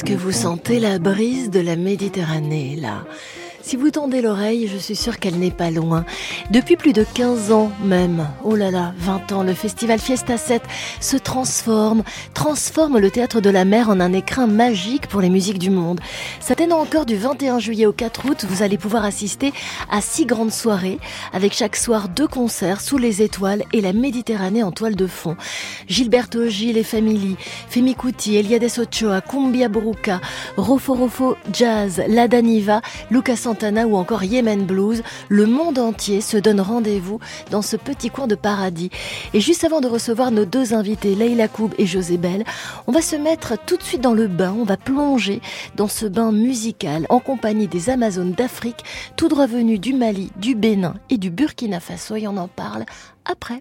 Est-ce que vous sentez la brise de la Méditerranée là? Si vous tendez l'oreille, je suis sûre qu'elle n'est pas loin. Depuis plus de 15 ans même, oh là là, 20 ans, le festival Fiesta 7 se transforme, transforme le théâtre de la mer en un écrin magique pour les musiques du monde. S'atteignant encore du 21 juillet au 4 août, vous allez pouvoir assister à six grandes soirées, avec chaque soir deux concerts sous les étoiles et la Méditerranée en toile de fond. Gilberto Gil et Family, Femi Kuti, Eliades Ochoa, Cumbia Bruca, Rofo Rofo Jazz, La Daniva, Lucas Ou encore Yemen Blues, le monde entier se donne rendez-vous dans ce petit coin de paradis. Et juste avant de recevoir nos deux invités, Leila Koub et José Bell, on va se mettre tout de suite dans le bain, on va plonger dans ce bain musical en compagnie des Amazones d'Afrique, tout droit venus du Mali, du Bénin et du Burkina Faso, et on en parle après.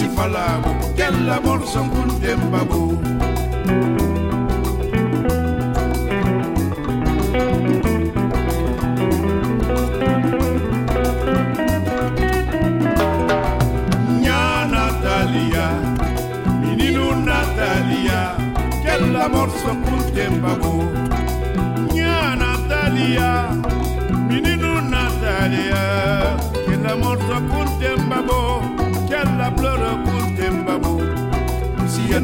sifalago kella bor songun dembago Natalia, menino Natalia, kella bor songun dembago Nya Natalia, menino Natalia, kella bor songun dembago Kella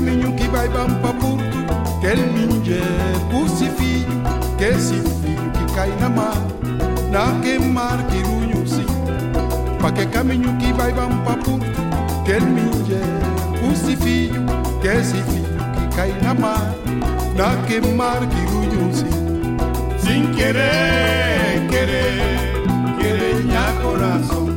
caminho que vai bom para quer minje crucifixo, quer que cai na mar, na queimar que runho sim. Para que caminho que vai bom para quer minje que cai na mar, na queimar que. Sin querer, querer, querer minha coração.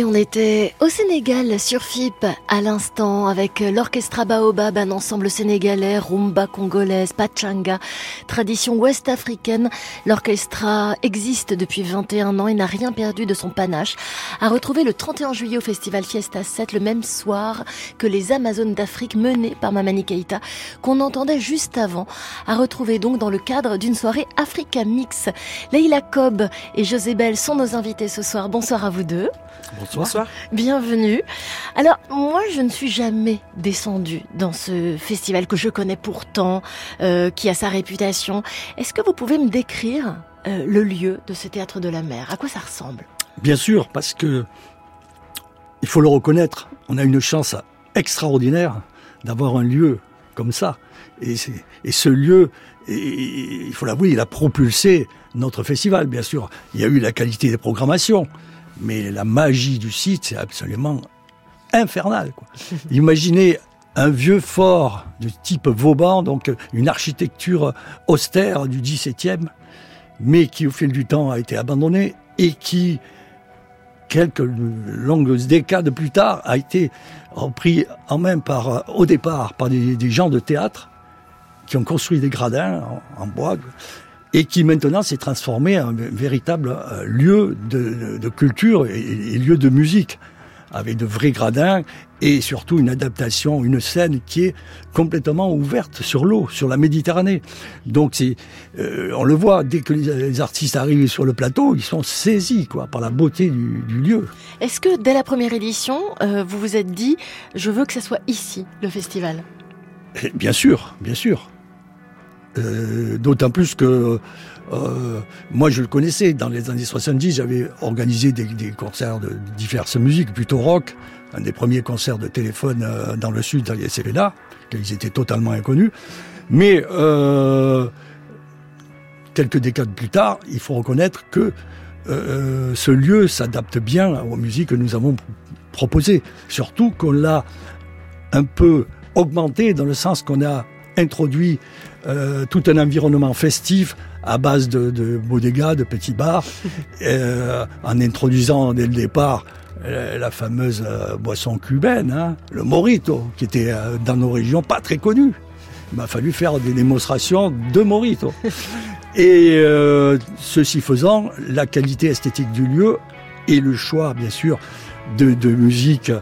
Et on était au Sénégal sur FIP à l'instant avec l'orchestra Baobab, un ensemble sénégalais, rumba congolaise, pachanga, tradition ouest africaine. L'orchestra existe depuis 21 ans et n'a rien perdu de son panache. À retrouver le 31 juillet au festival Fiesta 7, le même soir que les Amazones d'Afrique menées par Mamani Keïta, qu'on entendait juste avant. À retrouver donc dans le cadre d'une soirée Africa Mix. Leila Cobb et José Bell sont nos invités ce soir. Bonsoir à vous deux. Bienvenue. Alors, moi, je ne suis jamais descendue dans ce festival que je connais pourtant, euh, qui a sa réputation. Est-ce que vous pouvez me décrire euh, le lieu de ce théâtre de la mer? À quoi ça ressemble? Bien sûr, parce que il faut le reconnaître, on a une chance extraordinaire d'avoir un lieu comme ça. Et, et ce lieu, et, il faut l'avouer, il a propulsé notre festival, bien sûr. Il y a eu la qualité des programmations, mais la magie du site, c'est absolument infernal. Imaginez un vieux fort de type Vauban, donc une architecture austère du XVIIe, mais qui au fil du temps a été abandonné et qui, quelques longues décades plus tard, a été repris en main par, au départ par des, gens de théâtre qui ont construit des gradins en bois et qui maintenant s'est transformé en un véritable lieu de, de culture et, et, lieu de musique. avec de vrais gradins et surtout une adaptation, une scène qui est complètement ouverte sur l'eau, sur la Méditerranée. Donc c'est, euh, on le voit dès que les, artistes arrivent sur le plateau, ils sont saisis quoi par la beauté du, lieu. Est-ce que dès la première édition, euh, vous vous êtes dit, je veux que ça soit ici le festival? Bien sûr, bien sûr. Euh, d'autant plus que euh, moi, je le connaissais. Dans les années 70, j'avais organisé des, concerts de diverses musiques, plutôt rock. Un des premiers concerts de téléphone euh, dans le sud, c'est là. Ils étaient totalement inconnus. Mais euh, quelques décades plus tard, il faut reconnaître que euh, ce lieu s'adapte bien aux musiques que nous avons proposées. Surtout qu'on l'a un peu augmenté dans le sens qu'on a introduit euh, tout un environnement festif à base de, de bodegas, de petits bars, euh, en introduisant dès le départ euh, la fameuse boisson cubaine, hein, le morito, qui était dans nos régions pas très connu. Il m'a fallu faire des démonstrations de morito. Et euh, ceci faisant, la qualité esthétique du lieu et le choix, bien sûr, de, de musique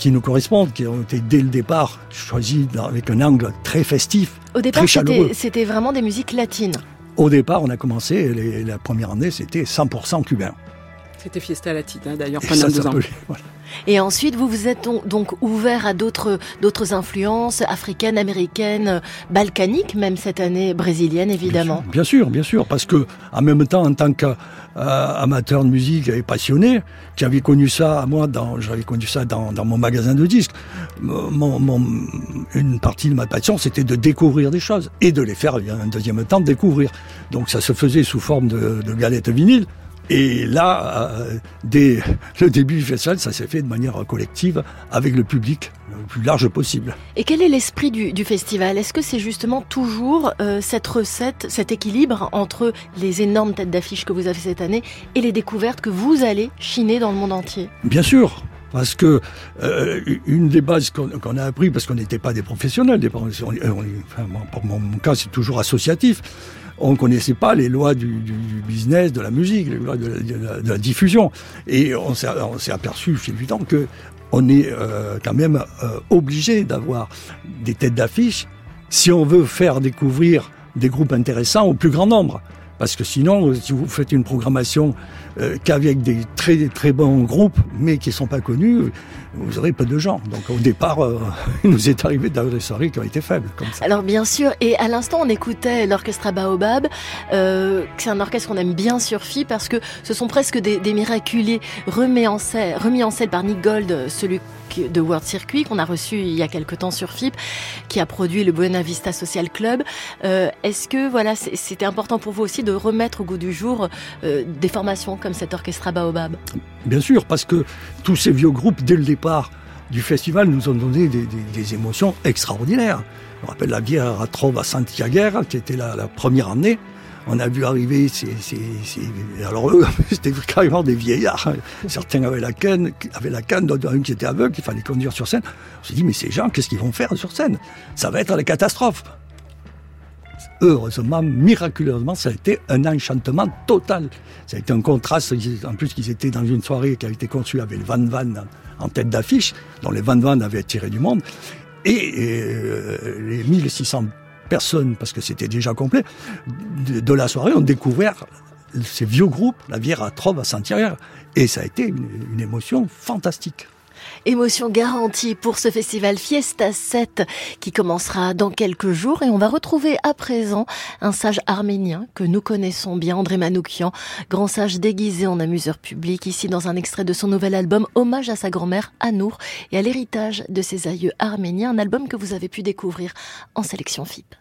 qui nous correspondent, qui ont été dès le départ choisis avec un angle très festif, Au départ, très chaleureux. c'était vraiment des musiques latines. Au départ, on a commencé, les, la première année, c'était 100% cubain. C'était Fiesta Latina d'ailleurs Et pendant deux ans. s'appelait- voilà. Et ensuite, vous vous êtes donc- ouvert à d'autres d'autres influences africaines, américaines, balkaniques, même cette année brésilienne, évidemment. Bien sûr, bien sûr, parce que en même temps, en tant qu'amateur de musique et passionné, qui avait connu ça, moi, dans, j'avais connu ça dans, dans mon magasin de disques. Mon, mon- une partie de ma passion, c'était de découvrir des choses et de les faire, un deuxième temps, découvrir. Donc ça se faisait sous forme de, de galettes vinyle. Et là, euh, dès le début du festival, ça s'est fait de manière collective avec le public le plus large possible. Et quel est l'esprit du, du festival? Est-ce que c'est justement toujours euh, cette recette, cet équilibre entre les énormes têtes d'affiche que vous avez cette année et les découvertes que vous allez chiner dans le monde entier? Bien sûr, parce que euh, une des bases qu'on a appris, parce qu'on n'était pas des professionnels, des, on- on- enfin, moi, pour mon cas c'est toujours associatif, on ne connaissait pas les lois du, business, de la musique, les lois de la, diffusion. Et on s'est aperçu, fil du temps, que on est euh, quand même euh, obligé d'avoir des têtes d'affiche si on veut faire découvrir des groupes intéressants au plus grand nombre. Parce que sinon, si vous faites une programmation euh, qu'avec des très très bons groupes, mais qui ne sont pas connus, vous aurez peu de gens. Donc au départ, euh, il nous est arrivé d'avoir qui ont été faibles, comme ça. Alors bien sûr, et à l'instant on écoutait l'orchestre Baobab, euh, c'est un orchestre qu'on aime bien sur FI parce que ce sont presque des, des miraculés remis en, scène, par Nick Gold, celui de World Circuit qu'on a reçu il y a quelque temps sur FIP, qui a produit le Buena Vista Social Club. Est-ce que voilà, c'était important pour vous aussi de remettre au goût du jour des formations comme cet orchestre Baobab Bien sûr, parce que tous ces vieux groupes, dès le départ du festival, nous ont donné des, émotions extraordinaires. Je rappelle la bière à Trove à Santiago, qui était la, la première année. On a vu arriver ces, alors eux, c'était carrément des vieillards. Certains avaient la canne, avaient la canne, d'autres un qui était aveugle, qu'il fallait conduire sur scène. On s'est dit, mais ces gens, qu'est-ce qu'ils vont faire sur scène? Ça va être la catastrophe. Heureusement, miraculeusement, ça a été un enchantement total. Ça a été un contraste. En plus, qu'ils étaient dans une soirée qui a été conçue avec le Van Van en tête d'affiche, dont les Van Van avaient attiré du monde. Et euh, les 1600 personnes, parce que c'était déjà complet, de, la soirée ont découvert ces vieux groupes, la à Trove à Saint-Thierry. Et ça a été une émotion fantastique. Émotion garantie pour ce festival Fiesta 7 qui commencera dans quelques jours et on va retrouver à présent un sage arménien que nous connaissons bien, André Manoukian, grand sage déguisé en amuseur public, ici dans un extrait de son nouvel album Hommage à sa grand-mère Anour et à l'héritage de ses aïeux arméniens, un album que vous avez pu découvrir en sélection FIP.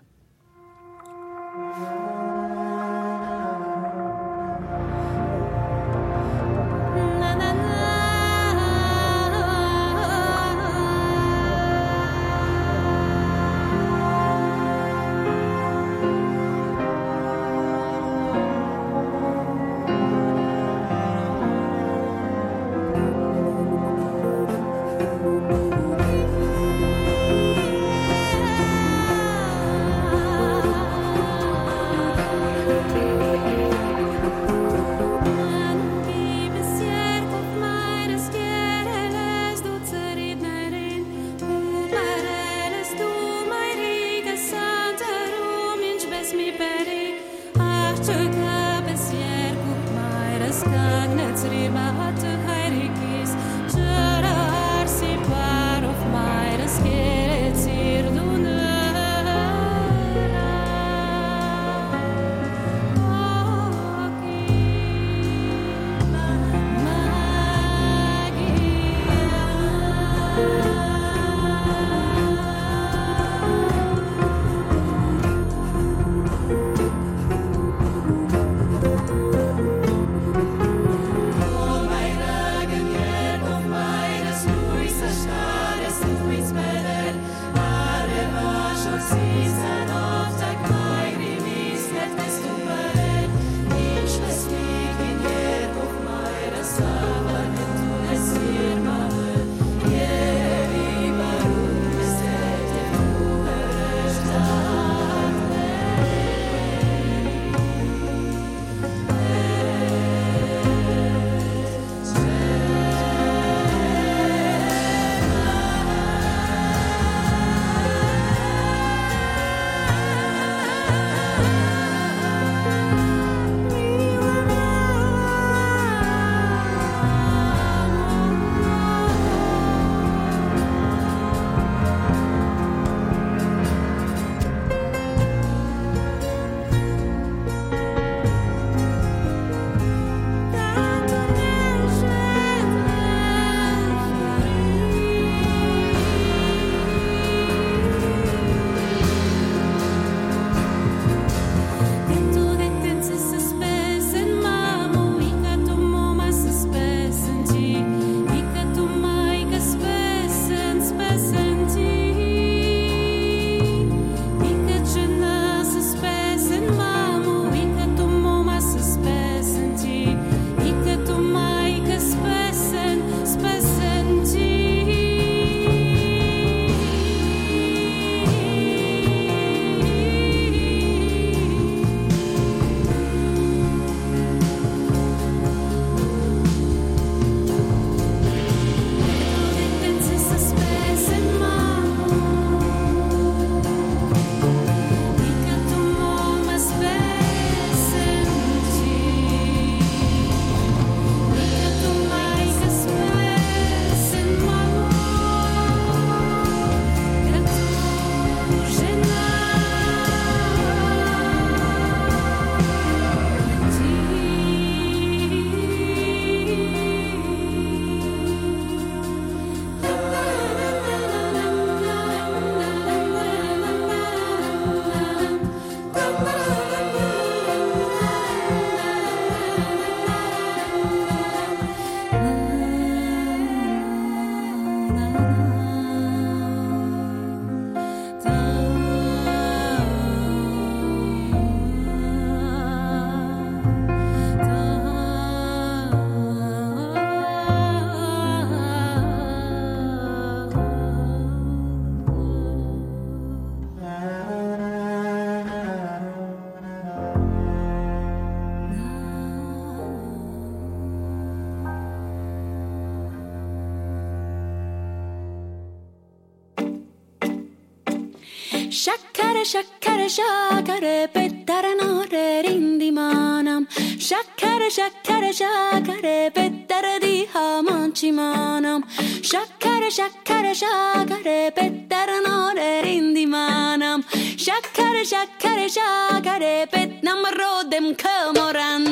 Shakare shakare shakare shakara Shakare shakare shakare shakara Shakare shakare shakare pettaranoreerindimanam Shakare shakare shakare petnamarodem kamoranam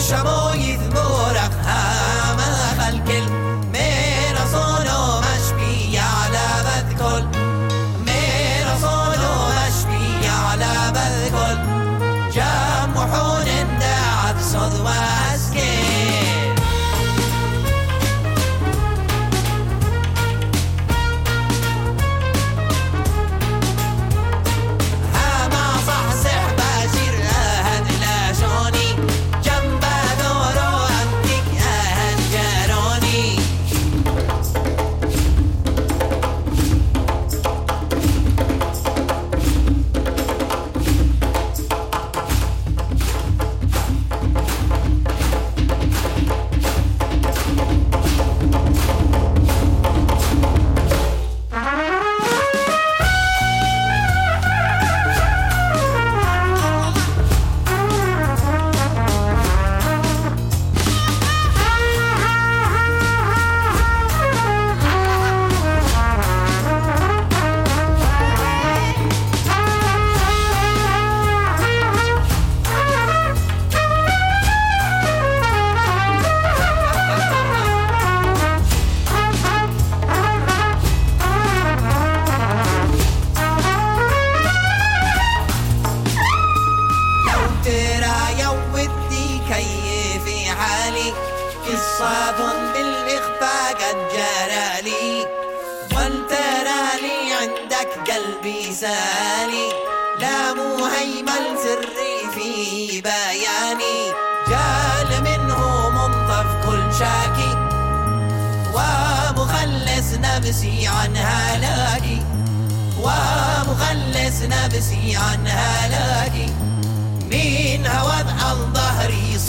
llamó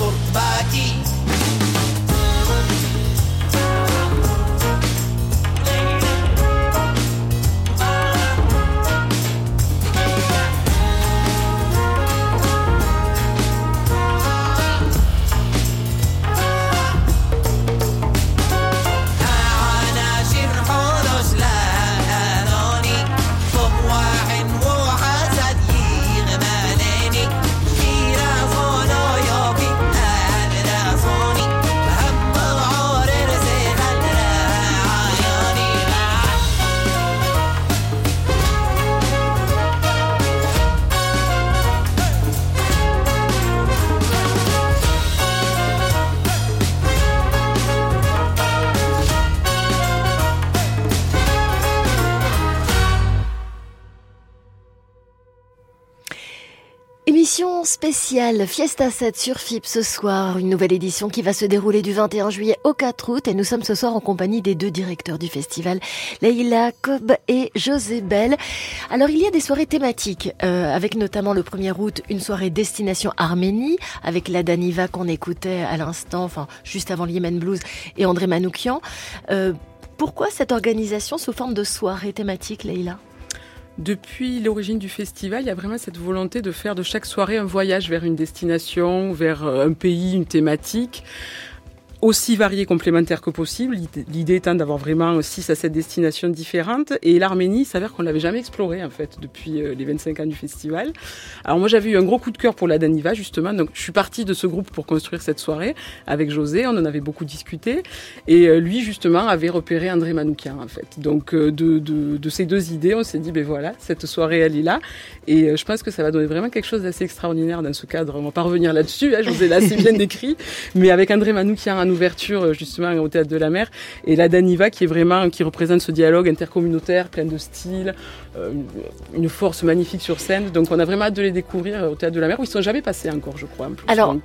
sorte vai. Spéciale Fiesta 7 sur FIP ce soir, une nouvelle édition qui va se dérouler du 21 juillet au 4 août et nous sommes ce soir en compagnie des deux directeurs du festival, Leila Cobb et José Bell. Alors il y a des soirées thématiques euh, avec notamment le 1er août une soirée destination Arménie avec la Daniva qu'on écoutait à l'instant, enfin juste avant Yemen Blues et André Manoukian. Euh, pourquoi cette organisation sous forme de soirée thématique, Leila depuis l'origine du festival, il y a vraiment cette volonté de faire de chaque soirée un voyage vers une destination, vers euh, un pays, une thématique aussi variés complémentaires que possible. L'idée étant d'avoir vraiment 6 à 7 destinations différentes. Et l'Arménie, s'avère qu'on l'avait jamais exploré en fait depuis euh, les 25 ans du festival. Alors moi j'avais eu un gros coup de cœur pour la Daniva justement. Donc je suis partie de ce groupe pour construire cette soirée avec José. On en avait beaucoup discuté. Et euh, lui justement avait repéré André Manoukian en fait. Donc euh, de, de, de ces deux idées, on s'est dit ben voilà, cette soirée elle est là. Et je pense que ça va donner vraiment quelque chose d'assez extraordinaire dans ce cadre. On va pas revenir là-dessus. Hein, José l'a assez bien décrit. Mais avec André Manoukian ouverture euh, justement au théâtre de la mer et la Daniva qui est vraiment qui représente ce dialogue intercommunautaire plein de style, euh, une force magnifique sur scène. Donc on a vraiment hâte de les découvrir euh, au théâtre de la mer où ils sont jamais passés encore, je crois. Alors.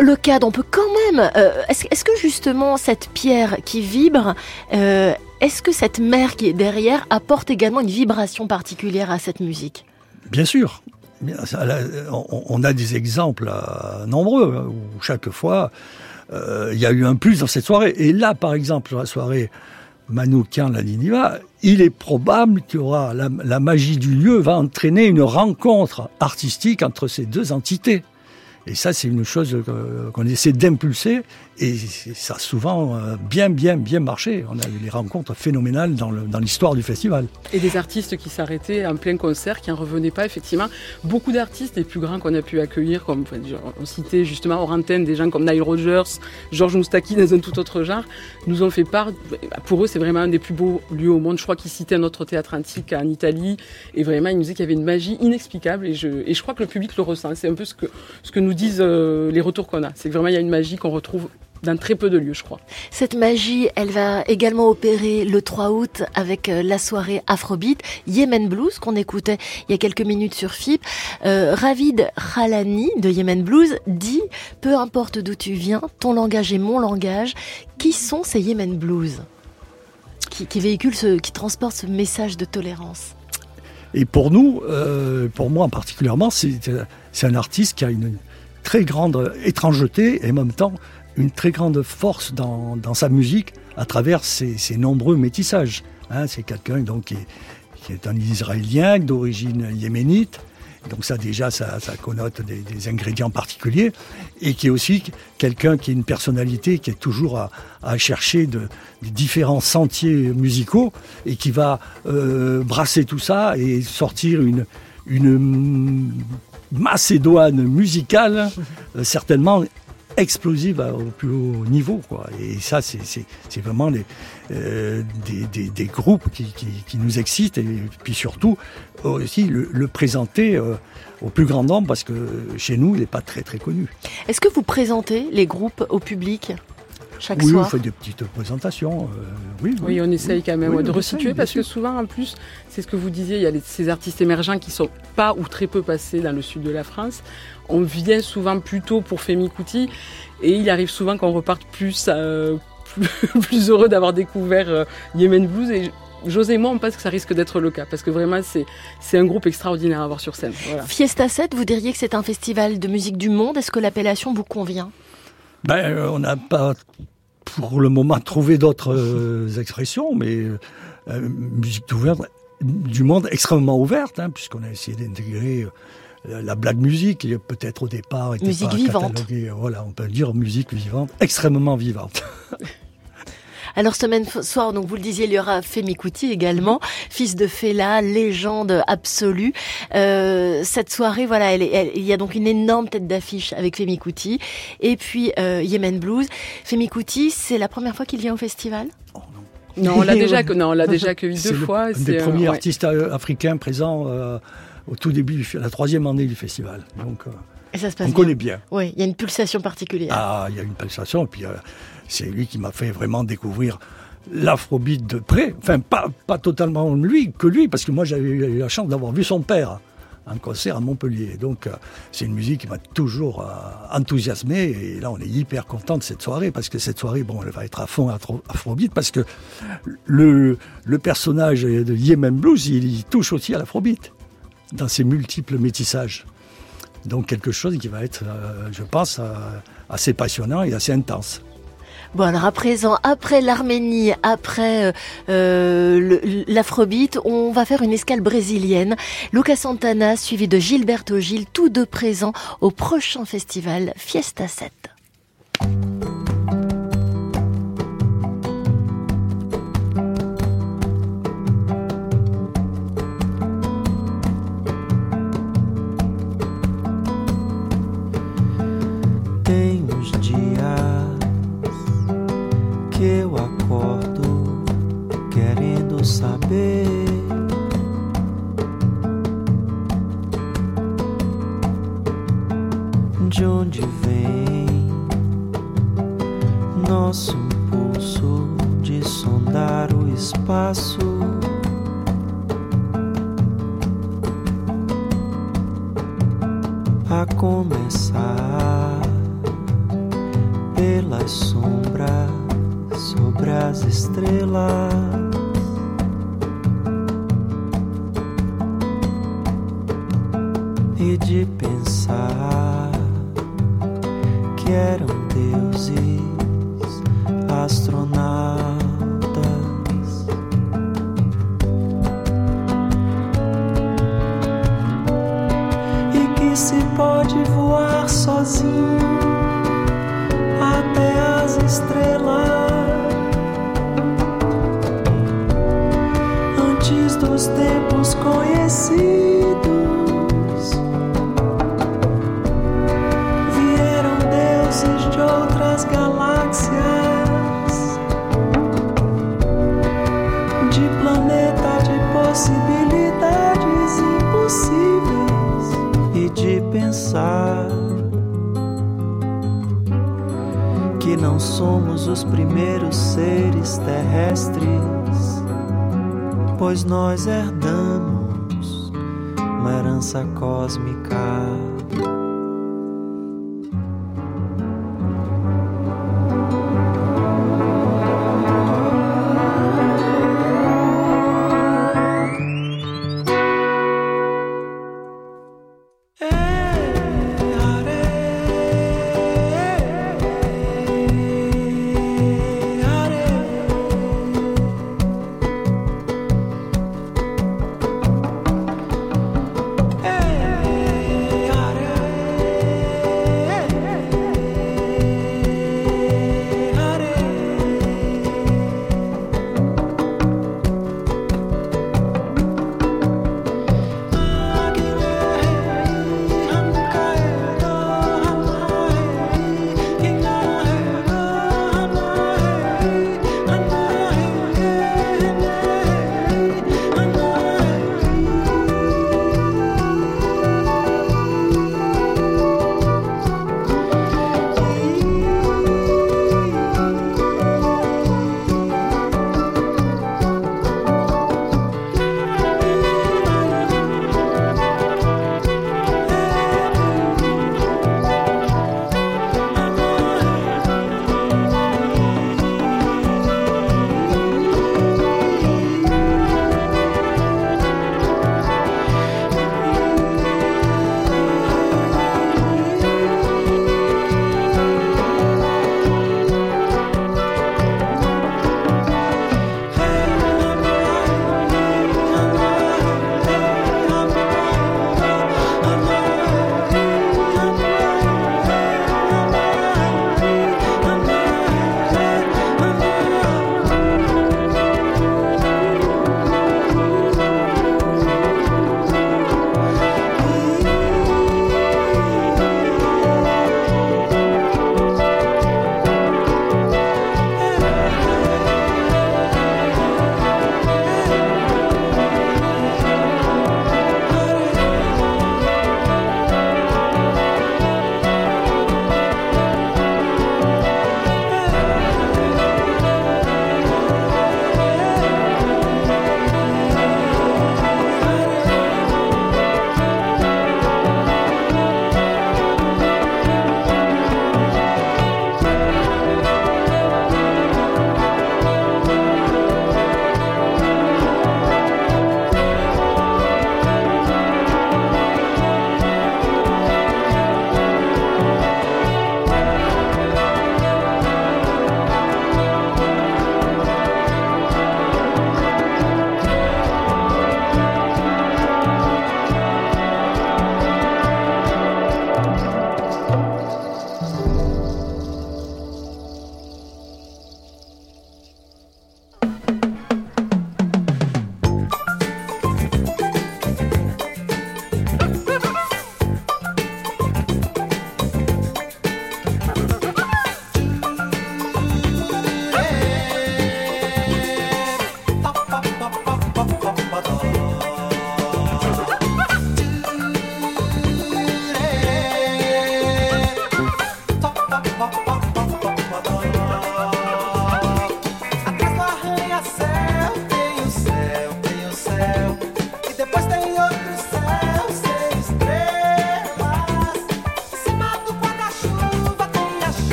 le cadre, on peut quand même. est-ce, que justement cette pierre qui vibre, est-ce que cette mer qui est derrière apporte également une vibration particulière à cette musique? Bien sûr. On a des exemples nombreux hein, où chaque fois euh, il y a eu un plus dans cette soirée. Et là, par exemple, sur la soirée Manoukian la il est probable qu'il y la, la, magie du lieu va entraîner une rencontre artistique entre ces deux entités. Et ça, c'est une chose qu'on essaie d'impulser Et ça a souvent euh, bien, bien, bien marché. On a eu des rencontres phénoménales dans l'histoire du festival. Et des artistes qui s'arrêtaient en plein concert, qui n'en revenaient pas, effectivement. Beaucoup d'artistes, les plus grands qu'on a pu accueillir, comme on citait justement hors antenne des gens comme Nile Rodgers, Georges Moustaki dans un tout autre genre, nous ont fait part. Pour eux, c'est vraiment un des plus beaux lieux au monde. Je crois qu'ils citaient un autre théâtre antique en Italie. Et vraiment, ils nous disaient qu'il y avait une magie inexplicable. Et je, et je crois que le public le ressent. C'est un peu ce que, ce que nous disent euh, les retours qu'on a. C'est que vraiment, il y a une magie qu'on retrouve dans très peu de lieux, je crois. Cette magie, elle va également opérer le 3 août avec euh, la soirée Afrobeat, Yemen Blues, qu'on écoutait il y a quelques minutes sur FIP. Euh, Ravid Khalani de Yemen Blues dit « Peu importe d'où tu viens, ton langage est mon langage. Qui sont ces Yemen Blues? Qui, qui véhiculent, ce, qui transportent ce message de tolérance et pour nous, euh, pour moi en particulièrement, c'est un artiste qui a une très grande étrangeté et en même temps une très grande force dans, sa musique à travers ses, nombreux métissages. Hein, c'est quelqu'un donc qui est, un Israélien d'origine yéménite. Donc ça déjà, ça, connote des, ingrédients particuliers. Et qui est aussi quelqu'un qui a une personnalité qui est toujours à, chercher de, différents sentiers musicaux et qui va euh, brasser tout ça et sortir une, macédoine musicale euh, certainement explosive au plus haut niveau. Quoi. Et ça, c'est vraiment les, euh, des, des, des, groupes qui, qui, qui, nous excitent et puis surtout aussi le, le présenter euh, au plus grand nombre parce que chez nous, il n'est pas très très connu. Est-ce que vous présentez les groupes au public chaque oui, soir? on fait des petites présentations. Euh, oui, oui, oui, on essaye quand même oui, de resituer essaye, parce que souvent, en plus, c'est ce que vous disiez, il y a les- ces artistes émergents qui sont pas ou très peu passés dans le sud de la France. On vient souvent plus tôt pour Femi Kuti et il arrive souvent qu'on reparte plus, euh, plus, plus heureux d'avoir découvert euh, Yemen Blues et José et moi, on pense que ça risque d'être le cas parce que vraiment, c'est c'est un groupe extraordinaire à voir sur scène. Voilà. Fiesta 7, vous diriez que c'est un festival de musique du monde. Est-ce que l'appellation vous convient? Ben, euh, on n'a pas pour le moment trouvé d'autres euh, expressions, mais musique ouverte, du monde extrêmement ouverte, hein, puisqu'on a essayé d'intégrer euh, la black music, qui peut-être au départ était Musique pas vivante. cataloguée, voilà, on peut dire musique vivante, extrêmement vivante. Alors semaine soir, donc vous le disiez, il y aura Femi Kuti également, fils de Fela, légende absolue. Euh, cette soirée, voilà, elle, est- elle- il y a donc une énorme tête d'affiche avec Femi Kuti et puis euh, Yemen Blues. Femi Kuti, c'est la première fois qu'il vient au festival? Non, on l'a déjà, non, on l'a déjà accueilli C'est deux le- fois. un c'est, des euh, premiers ouais. artistes euh, africains présents euh, au tout début, du la troisième année du festival. Donc, euh, Et ça se passe on bien. connaît bien. Oui, il y a une pulsation particulière. Ah, il y a une pulsation, et puis euh, c'est lui qui m'a fait vraiment découvrir l'afrobeat de près. Enfin, pas, pas totalement lui, que lui, parce que moi j'avais eu la chance d'avoir vu son père en concert à Montpellier. Donc euh, c'est une musique qui m'a toujours euh, enthousiasmé, et là on est hyper content de cette soirée, parce que cette soirée, bon, elle va être à fond afro- afrobeat, parce que le, le personnage de Yemen Blues, il, il touche aussi à l'afrobeat, dans ses multiples métissages. Donc quelque chose qui va être, euh, je pense, euh, assez passionnant et assez intense. Bon alors à présent, après l'Arménie, après euh, euh, l'Afrobeat, on va faire une escale brésilienne. Lucas Santana suivi de Gilberto Gil, tous deux présents au prochain festival Fiesta 7. se pode voar sozinho até as estrelas. Antes dos tempos conhecidos, vieram deuses de outra. Pensar. Que não somos os primeiros seres terrestres pois nós herdamos uma herança cósmica.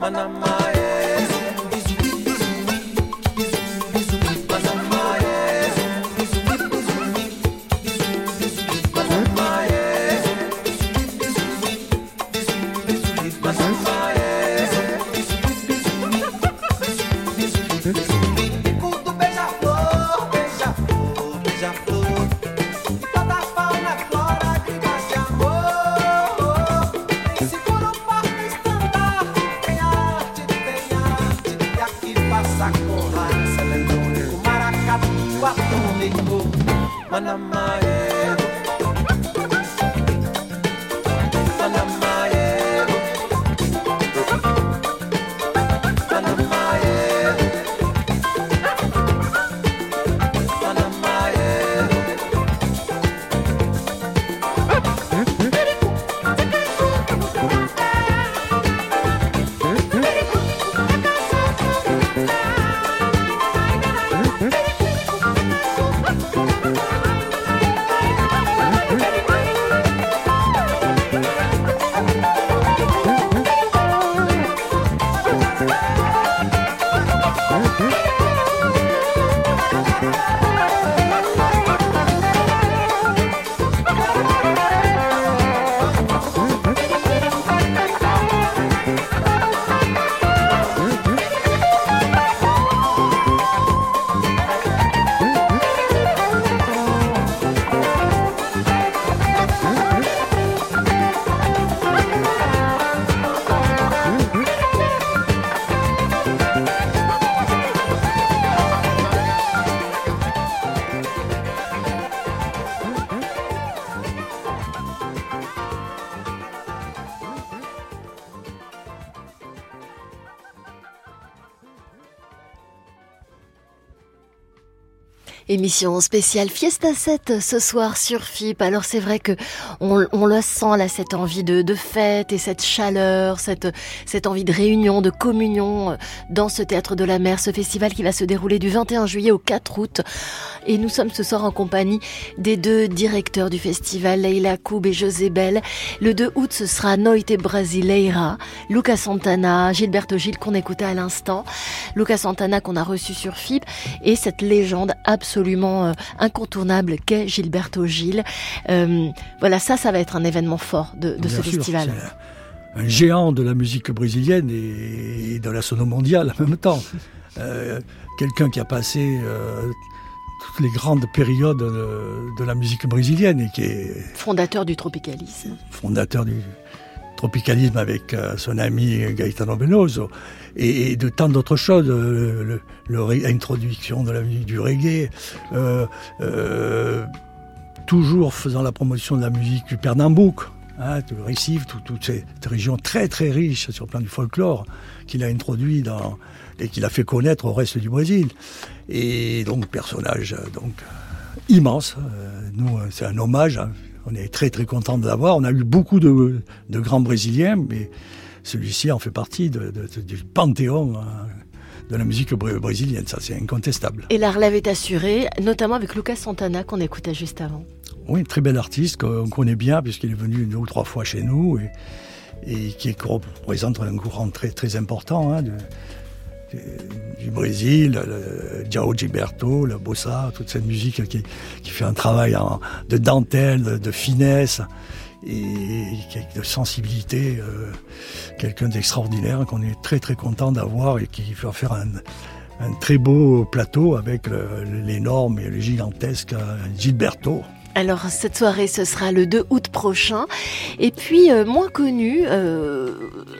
Manama. Émission spéciale Fiesta 7 ce soir sur FIP. Alors c'est vrai que on, on, le sent là, cette envie de, de, fête et cette chaleur, cette, cette envie de réunion, de communion euh, dans ce théâtre de la mer, ce festival qui va se dérouler du 21 juillet au 4 août. Et nous sommes ce soir en compagnie des deux directeurs du festival, Leila Koub et José Bell. Le 2 août, ce sera Noite Brasileira, Lucas Santana, Gilberto Gil qu'on écoutait à l'instant, Lucas Santana qu'on a reçu sur FIP et cette légende absolue absolument euh, incontournable qu'est Gilberto Gil. Euh, voilà, ça, ça va être un événement fort de, de ce sûr, festival. Un géant de la musique brésilienne et de la sono mondiale en même temps. Euh, Quelqu'un qui a passé euh, toutes les grandes périodes de, de, la musique brésilienne et qui est fondateur du tropicalisme. Fondateur du tropicalisme avec son ami Gaetano Benoso et, de tant d'autres choses, euh, l'introduction de la musique du reggae, euh, euh, toujours faisant la promotion de la musique du Pernambouc, hein, du Recife, toute tout cette région très très riche sur le plan du folklore qu'il a introduit dans, et qu'il a fait connaître au reste du Brésil. Et donc personnage donc immense. nous, c'est un hommage. Hein. On est très très content de l'avoir. On a eu beaucoup de, de grands Brésiliens, mais celui-ci en fait partie de, de, du panthéon hein, de la musique brésilienne, ça c'est incontestable. Et la relève est assurée, notamment avec Lucas Santana qu'on écoutait juste avant. Oui, très bel artiste qu'on connaît bien puisqu'il est venu deux ou trois fois chez nous et, et qui représente un courant très, très important hein, de, du Brésil, le Diao Gilberto, la bossa, toute cette musique qui, qui fait un travail en, de dentelle, de, de finesse et de sensibilité, euh, quelqu'un d'extraordinaire qu'on est très très content d'avoir et qui va faire un, un très beau plateau avec l'énorme et le gigantesque Gilberto. Alors cette soirée, ce sera le 2 août prochain. Et puis euh, moins connu, euh,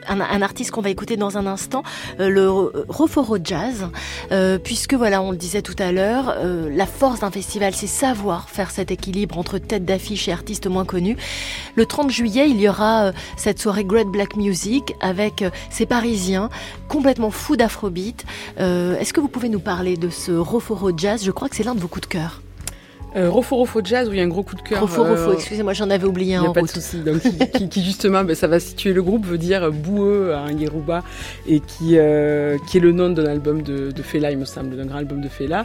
un, un, artiste qu'on va écouter dans un instant, euh, le Roforo Jazz, euh, puisque voilà, on le disait tout à l'heure, euh, la force d'un festival, c'est savoir faire cet équilibre entre tête d'affiche et artistes moins connus. Le 30 juillet, il y aura cette soirée Great Black Music avec ces Parisiens complètement fous d'afrobeat. Est-ce que vous pouvez nous parler de ce Roforo Jazz? Je crois que c'est l'un de vos coups de cœur. Euh, Rofo Rofo Jazz, où il y a un gros coup de cœur. Rofo Rofo, euh, excusez-moi, j'en avais oublié un. Il n'y a pas de souci. Donc, qui, qui, justement, ben, ça va situer le groupe, veut dire boueux en Yeruba, et qui, euh, qui est le nom d'un album de, de Fela, il me semble, d'un grand album de Fela.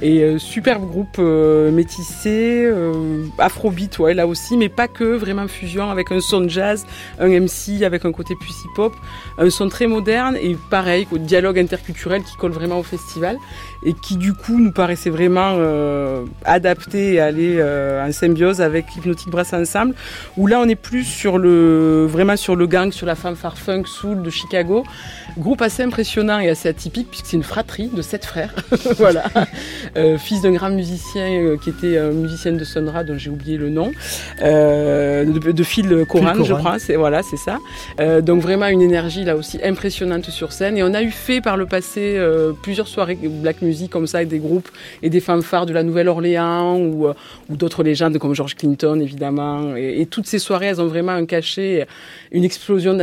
Et euh, superbe groupe euh, métissé, euh, afrobeat, ouais, là aussi, mais pas que, vraiment fusion avec un son de jazz, un MC avec un côté plus hip-hop, un son très moderne et pareil, au dialogue interculturel qui colle vraiment au festival et qui du coup nous paraissait vraiment adapté et aller euh, en symbiose avec Hypnotic Brass Ensemble, où là on est plus sur le, vraiment sur le gang, sur la far funk soul de Chicago. Groupe assez impressionnant et assez atypique puisque c'est une fratrie de sept frères, voilà, euh, fils d'un grand musicien euh, qui était un musicien de Sonra dont j'ai oublié le nom, euh, de, de Phil Coran, je crois, c'est voilà, c'est ça. Euh, donc vraiment une énergie là aussi impressionnante sur scène. Et on a eu fait par le passé euh, plusieurs soirées black music comme ça avec des groupes et des fanfares de la Nouvelle-Orléans ou, euh, ou d'autres légendes comme George Clinton évidemment. Et, et, toutes ces soirées elles ont vraiment un cachet, une explosion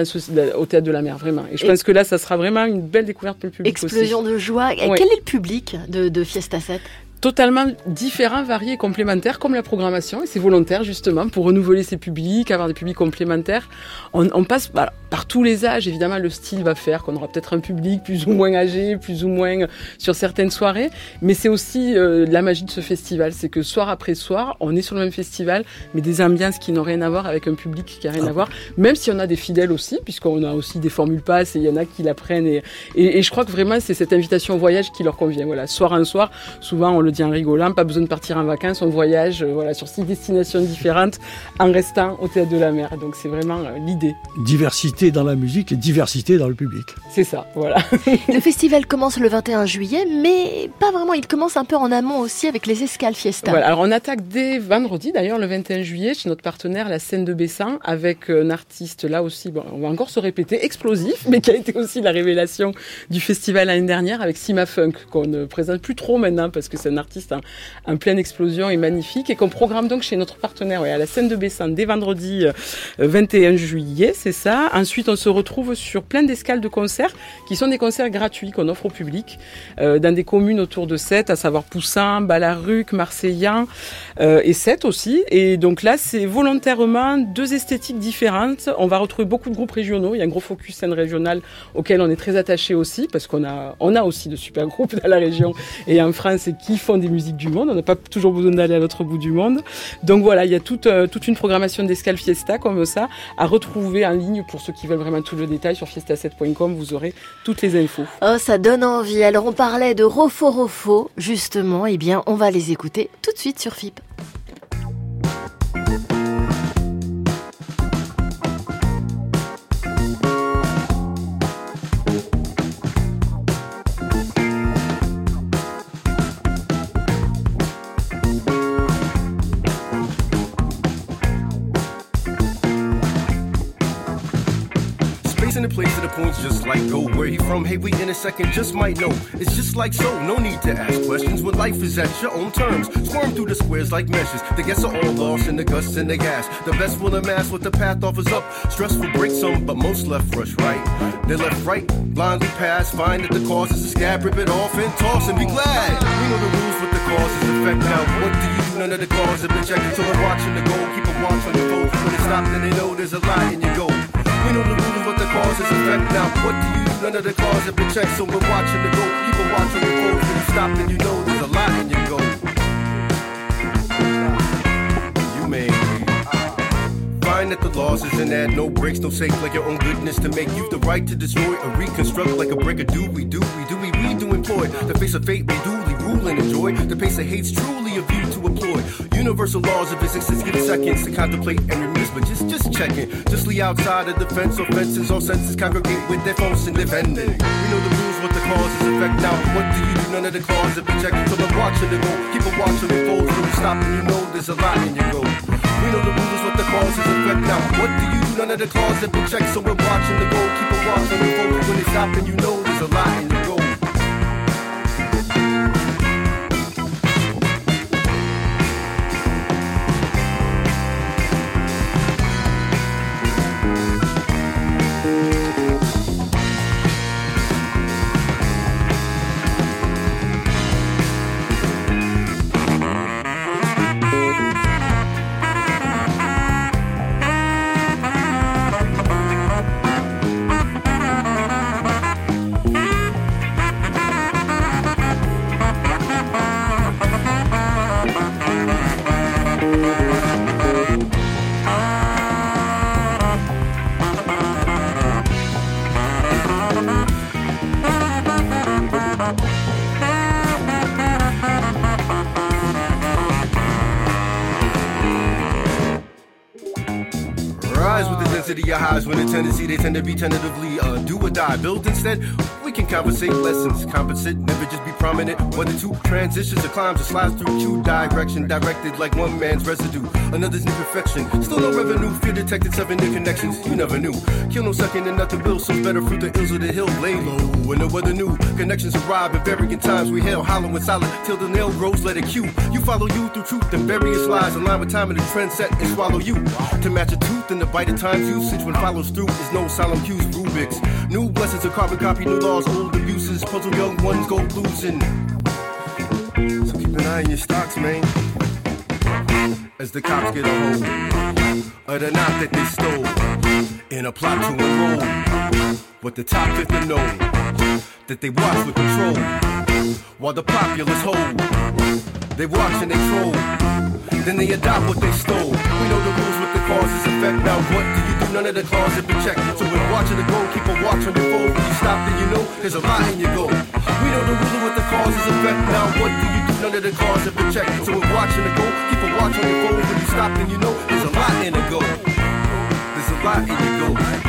au théâtre de la mer vraiment. Et je et pense que là ça sera vraiment une belle découverte pour le public. Explosion aussi. de joie. Et ouais. Quel est le public de, de Fiesta 7 totalement différents, variés et complémentaires, comme la programmation, et c'est volontaire justement pour renouveler ses publics, avoir des publics complémentaires. On, on passe bah, par tous les âges, évidemment, le style va faire qu'on aura peut-être un public plus ou moins âgé, plus ou moins sur certaines soirées, mais c'est aussi euh, la magie de ce festival, c'est que soir après soir, on est sur le même festival, mais des ambiances qui n'ont rien à voir avec un public qui n'a rien ah. à voir, même si on a des fidèles aussi, puisqu'on a aussi des formules passes et il y en a qui l'apprennent, et, et, et je crois que vraiment c'est cette invitation au voyage qui leur convient. Voilà, soir en soir, souvent on le dit en rigolant, pas besoin de partir en vacances, on voyage euh, voilà, sur six destinations différentes en restant au théâtre de la mer. Donc c'est vraiment euh, l'idée. Diversité dans la musique et diversité dans le public. C'est ça, voilà. le festival commence le 21 juillet, mais pas vraiment, il commence un peu en amont aussi avec les escales Fiesta. Voilà, alors on attaque dès vendredi d'ailleurs, le 21 juillet, chez notre partenaire, la scène de Bessin, avec un artiste là aussi, bon, on va encore se répéter, explosif, mais qui a été aussi la révélation du festival l'année dernière avec Sima Funk, qu'on ne présente plus trop maintenant parce que c'est un artiste en, en, pleine explosion et magnifique et qu'on programme donc chez notre partenaire ouais, à la scène de Bessin dès vendredi euh, 21 juillet, c'est ça. Ensuite, on se retrouve sur plein d'escales de concerts qui sont des concerts gratuits qu'on offre au public euh, dans des communes autour de Sète, à savoir Poussin, Balaruc, Marseillan euh, et Sète aussi. Et donc là, c'est volontairement deux esthétiques différentes. On va retrouver beaucoup de groupes régionaux. Il y a un gros focus scène régionale auquel on est très attaché aussi parce qu'on a, on a aussi de super groupes dans la région et en France et qui des musiques du monde. On n'a pas toujours besoin d'aller à l'autre bout du monde. Donc voilà, il y a toute, euh, toute une programmation d'escale Fiesta comme ça à retrouver en ligne pour ceux qui veulent vraiment tout le détail sur fiesta7.com. Vous aurez toutes les infos. Oh, ça donne envie. Alors on parlait de Rofo Rofo, justement. Eh bien, on va les écouter tout de suite sur FIP. From? Hey, we in a second just might know. It's just like so, no need to ask questions when life is at your own terms. Squirm through the squares like meshes. The guests are all lost in the gusts and the gas. The best will amass what the path offers up. Stressful break some, but most left rush right. They left right, blindly pass, find that the cause is a scab, rip it off and toss and be glad. We know the rules with the cause causes effect now. What do you do? None of the cause have been checked. So we're watching the goal, keep a watch on the goal. When it stops, then they know there's a lie in your goal. We know the rules, what the cause is effect now. What do you? None of the cause have been checked, so we're watching the go. Keep a watch on the goal. When you stop, then you know there's a lot in your goal. Mind that the laws isn't add no breaks, no safe like your own goodness to make you the right to destroy or reconstruct like a breaker. do we do we do we we do employ the face of fate we duly rule and enjoy the pace of hate's truly a view to employ. Universal laws of physics give seconds to contemplate and remiss but just just checking just leave outside of the fence. Offenses all senses congregate with their phones and defending. We know the rules what the causes effect now what do you do? None of the cause of check. So I'm watching it go. Keep a watching it fold when you stop and you know there's a lot in your go we know the rules what the causes affect now what do you do? None of the cause have been checked so we're watching the go keep a watching it fold when it's stop and you know there's a lot in your die. Build instead, we can conversate lessons, compensate, never just be prominent. Whether two transitions or climbs or slides through two direction, directed like one man's residue, another's imperfection. Still no revenue, fear detected, seven new connections. You never knew. Kill no second and nothing will, so better fruit the ills of the hill. Lay low when the weather new. Connections arrive at varying times. We hail hollow and solid till the nail grows, let it cue. You follow you through truth and various lies, align with time and the trend set and swallow you. To match a tooth and the bite of time's usage when follows through is no solemn cues, Rubik's. New blessings of carbon copy, new laws, old abuses, puzzle young ones go losing. So keep an eye on your stocks, man. As the cops get a hold of the knot that they stole in a plot to enroll. But the top fifth to know that they watch with control while the populace hold. They watch and they troll. Then they adopt what they stole. We know the rules with the causes effect. Now what do you do? None of the claws have been checked. So when watching the go, keep a watch on your phone. When you stop, then you know there's a lie in your go. We know the rules with the causes effect. Now what do you do? None of the claws have been checked. So when watching the go, keep a watch on your phone. When you stop, then you know there's a lot in the go. There's a lot in your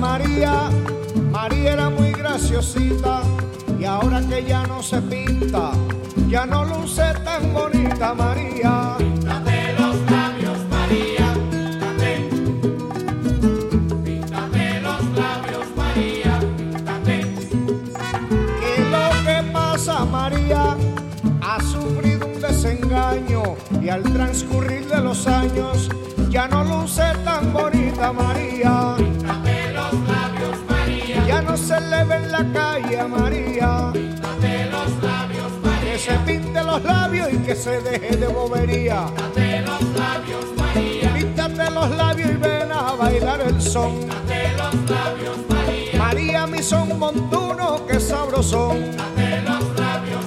go. graciosita y ahora que ya no se pinta, ya no luce tan bonita María. Píntate los labios, María, píntate. Píntate los labios, María, píntate. ¿Qué es lo que pasa María? Ha sufrido un desengaño y al transcurrir de los años ya no luce tan bonita María. Píntate no se le ve en la calle a María. píntate los labios, Que María, se pinte los labios y que se deje de bobería. píntate los labios, María, Píntate los labios y ven a bailar el son. píntate los labios, María, María, mi son montuno, que sabrosón. píntate los labios,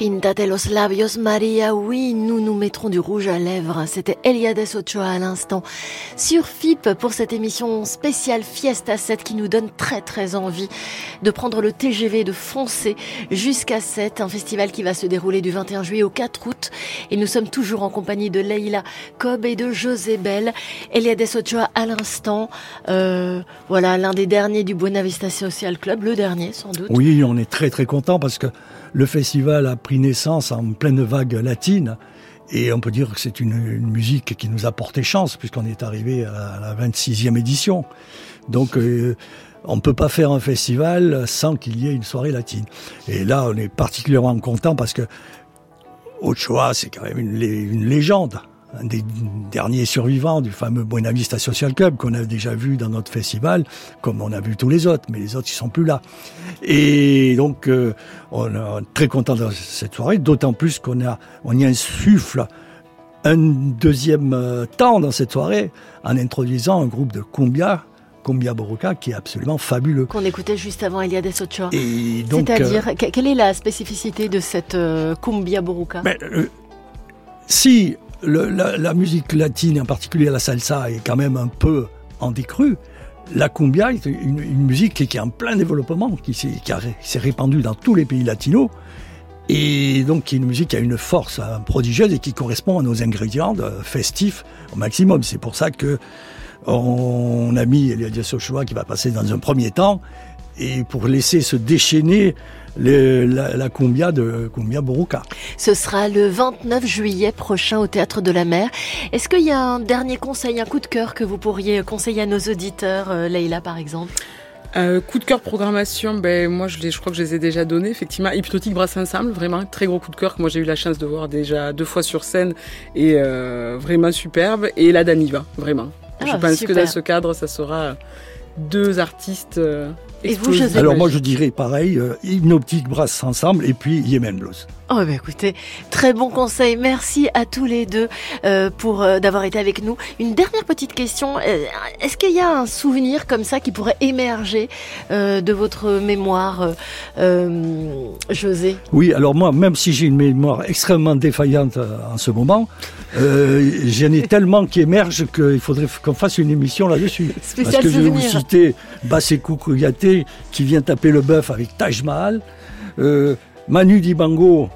Pintate los labios, Maria. Oui, nous nous mettrons du rouge à lèvres. C'était Eliades Ochoa à l'instant sur FIP pour cette émission spéciale Fiesta 7 qui nous donne très très envie de prendre le TGV, de foncer jusqu'à 7, un festival qui va se dérouler du 21 juillet au 4 août. Et nous sommes toujours en compagnie de Leila Cobb et de José Bell. Eliades Ochoa à l'instant. Euh, voilà, l'un des derniers du Buena Vista Social Club, le dernier sans doute. Oui, on est très très content parce que le festival a pris naissance en pleine vague latine. Et on peut dire que c'est une, musique qui nous a porté chance puisqu'on est arrivé à la 26e édition. Donc euh, on ne peut pas faire un festival sans qu'il y ait une soirée latine. Et là, on est particulièrement content parce que Ochoa, c'est quand même une légende. Un des derniers survivants du fameux Buena Vista Social Club qu'on a déjà vu dans notre festival, comme on a vu tous les autres, mais les autres ils sont plus là. Et donc euh, on est très content de cette soirée, d'autant plus qu'on a on y insuffle un deuxième euh, temps dans cette soirée en introduisant un groupe de cumbia Cumbia Boroca qui est absolument fabuleux. Qu'on écoutait juste avant Eliades Ochoa. C'est-à-dire, euh, quelle est la spécificité de cette euh, Cumbia Boroca ben, Si la, musique latine, en particulier la salsa, est quand même un peu en décrue, la cumbia est une, musique qui, est en plein développement, qui s'est répandue dans tous les pays latinos, et donc qui est une musique qui a une force prodigieuse et qui correspond à nos ingrédients festifs au maximum. C'est pour ça que on a mis Eliadias Ochoa qui va passer dans un premier temps et pour laisser se déchaîner le, la, la cumbia de cumbia Boruca. Ce sera le 29 juillet prochain au Théâtre de la Mer. Est-ce qu'il y a un dernier conseil, un coup de cœur que vous pourriez conseiller à nos auditeurs, euh, Leïla par exemple? Euh, coup de cœur programmation, ben moi je, les, je crois que je les ai déjà donnés. Effectivement, Hypnotique Brasse Ensemble, vraiment très gros coup de cœur que moi j'ai eu la chance de voir déjà deux fois sur scène et euh, vraiment superbe. Et la Daniva, vraiment. Ah, je pense super. que dans ce cadre, ça sera deux artistes. Euh, et vous, José Alors moi je dirais pareil, euh, Hypnotique Brasse Ensemble et puis Yemen Blues. Oh bah écoutez, très bon conseil. Merci à tous les deux euh, pour euh, d'avoir été avec nous. Une dernière petite question. Euh, Est-ce qu'il y a un souvenir comme ça qui pourrait émerger euh, de votre mémoire, euh, José? Oui, alors moi, même si j'ai une mémoire extrêmement défaillante en ce moment, j'en ai tellement qui émergent qu'il faudrait qu'on fasse une émission là-dessus. Parce que souvenir. je vais vous citer Basekou Kouyaté qui vient taper le bœuf avec Taj Mahal. Manu Dibango,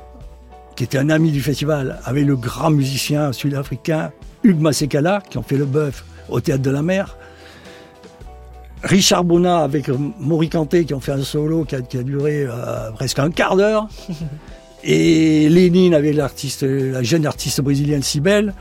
qui était un ami du festival, avec le grand musicien sud-africain Hugues Masekala, qui ont fait le bœuf au Théâtre de la Mer. Richard Bonnat avec Maurice Canté, qui ont fait un solo qui a, qui a duré euh, presque un quart d'heure. Et Lénine avec l'artiste, la jeune artiste brésilienne Sibelle.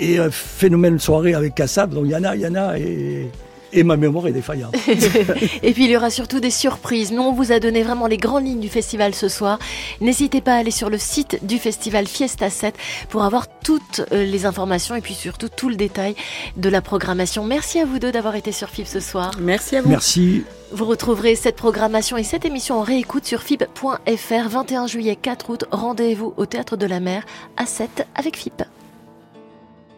Et un phénomène soirée avec Kassab. Donc Yana, Yana et, et ma mémoire est défaillante. et puis il y aura surtout des surprises. Nous, on vous a donné vraiment les grandes lignes du festival ce soir. N'hésitez pas à aller sur le site du festival Fiesta 7 pour avoir toutes euh, les informations et puis surtout tout le détail de la programmation. Merci à vous deux d'avoir été sur FIB ce soir. Merci à vous. Merci. Vous retrouverez cette programmation et cette émission en réécoute sur fib.fr 21 juillet 4 août. Rendez-vous au Théâtre de la Mer à 7 avec FIB.